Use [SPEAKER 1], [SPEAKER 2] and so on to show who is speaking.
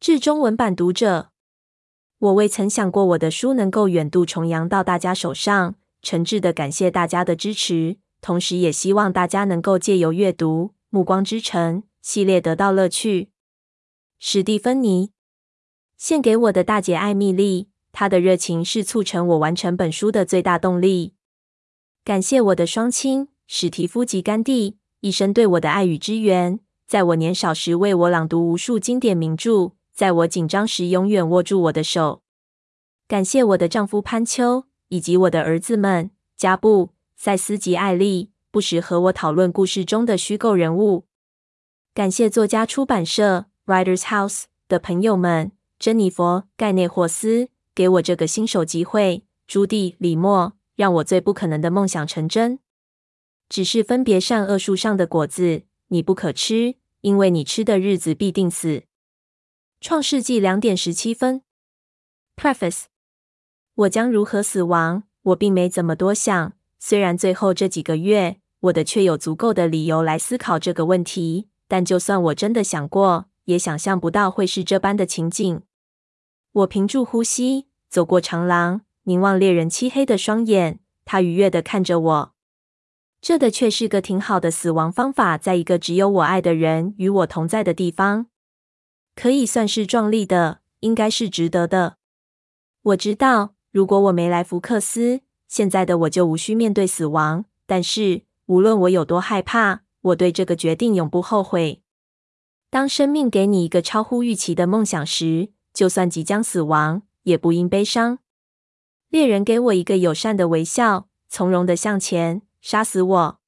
[SPEAKER 1] 致中文版读者，我未曾想过我的书能够远渡重洋到大家手上，诚挚的感谢大家的支持，同时也希望大家能够借由阅读《暮光之城》系列得到乐趣。史蒂芬妮，献给我的大姐艾蜜莉，她的热情是促成我完成本书的最大动力。感谢我的双亲史蒂夫及甘地，一生对我的爱与支援，在我年少时为我朗读无数经典名著。在我紧张时，永远握住我的手。感谢我的丈夫潘丘，以及我的儿子们加布、赛斯及艾丽，不时和我讨论故事中的虚构人物。感谢作家出版社 Writers House 的朋友们，珍妮佛、盖内霍斯，给我这个新手机会。朱蒂、李默，让我最不可能的梦想成真。只是分别善恶树上的果子，你不可吃，因为你吃的日子必定死。创世纪两点十七分。Preface：我将如何死亡？我并没怎么多想。虽然最后这几个月，我的确有足够的理由来思考这个问题，但就算我真的想过，也想象不到会是这般的情景。我屏住呼吸，走过长廊，凝望猎人漆黑的双眼。他愉悦地看着我。这的确是个挺好的死亡方法，在一个只有我爱的人与我同在的地方。可以算是壮丽的，应该是值得的。我知道，如果我没来福克斯，现在的我就无需面对死亡。但是，无论我有多害怕，我对这个决定永不后悔。当生命给你一个超乎预期的梦想时，就算即将死亡，也不应悲伤。猎人给我一个友善的微笑，从容的向前，杀死我。